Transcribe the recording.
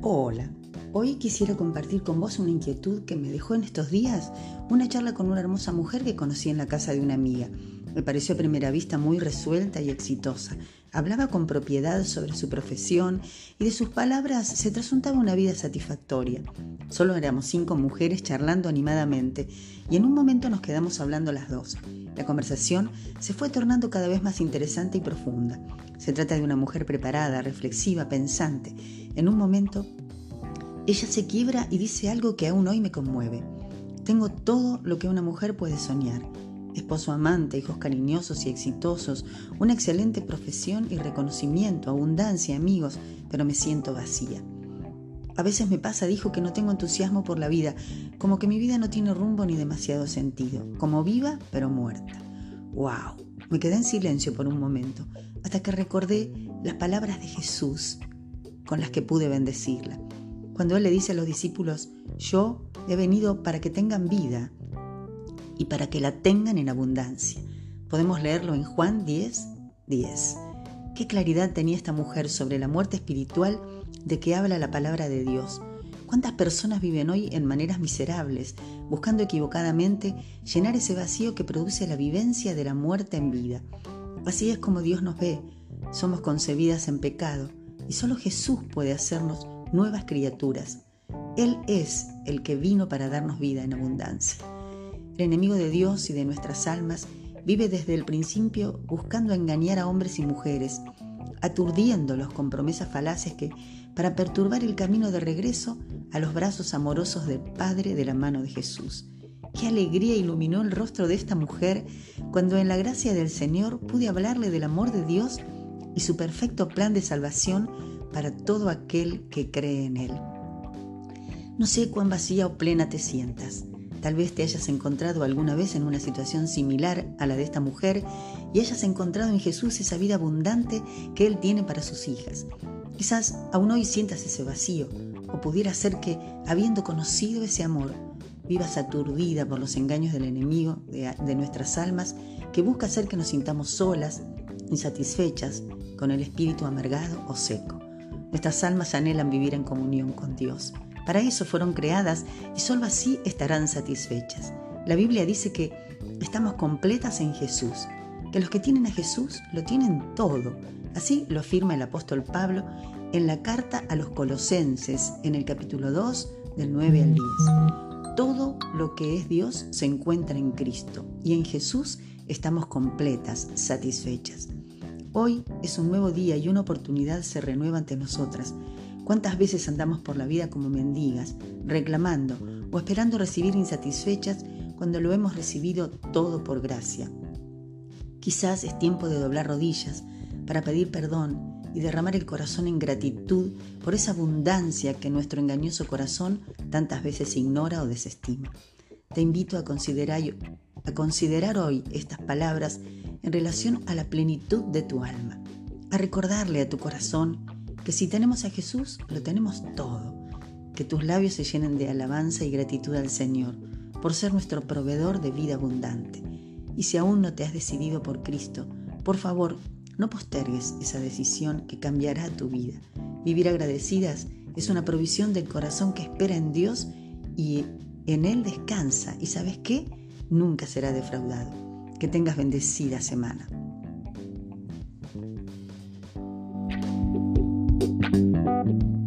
Hola, hoy quisiera compartir con vos una inquietud que me dejó en estos días una charla con una hermosa mujer que conocí en la casa de una amiga. Me pareció a primera vista muy resuelta y exitosa. Hablaba con propiedad sobre su profesión y de sus palabras se trasuntaba una vida satisfactoria. Solo éramos cinco mujeres charlando animadamente y en un momento nos quedamos hablando las dos. La conversación se fue tornando cada vez más interesante y profunda. Se trata de una mujer preparada, reflexiva, pensante. En un momento, ella se quiebra y dice algo que aún hoy me conmueve. Tengo todo lo que una mujer puede soñar. Esposo amante, hijos cariñosos y exitosos, una excelente profesión y reconocimiento, abundancia, amigos, pero me siento vacía. A veces me pasa, dijo, que no tengo entusiasmo por la vida, como que mi vida no tiene rumbo ni demasiado sentido, como viva pero muerta. ¡Wow! Me quedé en silencio por un momento, hasta que recordé las palabras de Jesús con las que pude bendecirla. Cuando Él le dice a los discípulos, yo he venido para que tengan vida y para que la tengan en abundancia. Podemos leerlo en Juan 10, 10. Qué claridad tenía esta mujer sobre la muerte espiritual de que habla la palabra de Dios. ¿Cuántas personas viven hoy en maneras miserables, buscando equivocadamente llenar ese vacío que produce la vivencia de la muerte en vida? Así es como Dios nos ve. Somos concebidas en pecado y solo Jesús puede hacernos nuevas criaturas. Él es el que vino para darnos vida en abundancia. El enemigo de Dios y de nuestras almas vive desde el principio buscando engañar a hombres y mujeres, aturdiéndolos con promesas falaces que, para perturbar el camino de regreso, a los brazos amorosos del Padre de la mano de Jesús. Qué alegría iluminó el rostro de esta mujer cuando en la gracia del Señor pude hablarle del amor de Dios y su perfecto plan de salvación para todo aquel que cree en Él. No sé cuán vacía o plena te sientas. Tal vez te hayas encontrado alguna vez en una situación similar a la de esta mujer y hayas encontrado en Jesús esa vida abundante que Él tiene para sus hijas. Quizás aún hoy sientas ese vacío, o pudiera ser que, habiendo conocido ese amor, vivas aturdida por los engaños del enemigo de, nuestras almas, que busca hacer que nos sintamos solas, insatisfechas, con el espíritu amargado o seco. Nuestras almas anhelan vivir en comunión con Dios. Para eso fueron creadas y solo así estarán satisfechas. La Biblia dice que estamos completas en Jesús, que los que tienen a Jesús lo tienen todo. Así lo afirma el apóstol Pablo en la carta a los colosenses en el capítulo 2 del 9 al 10. Todo lo que es Dios se encuentra en Cristo y en Jesús estamos completas, satisfechas. Hoy es un nuevo día y una oportunidad se renueva ante nosotras. ¿Cuántas veces andamos por la vida como mendigas, reclamando o esperando recibir insatisfechas cuando lo hemos recibido todo por gracia? Quizás es tiempo de doblar rodillas para pedir perdón y derramar el corazón en gratitud por esa abundancia que nuestro engañoso corazón tantas veces ignora o desestima. Te invito a considerar, a considerar hoy estas palabras en relación a la plenitud de tu alma, a recordarle a tu corazón que si tenemos a Jesús, lo tenemos todo, que tus labios se llenen de alabanza y gratitud al Señor por ser nuestro proveedor de vida abundante. Y si aún no te has decidido por Cristo, por favor, no postergues esa decisión que cambiará tu vida. Vivir agradecidas es una provisión del corazón que espera en Dios y en Él descansa. ¿Y sabes qué? Nunca será defraudado. Que tengas bendecida semana. thank you.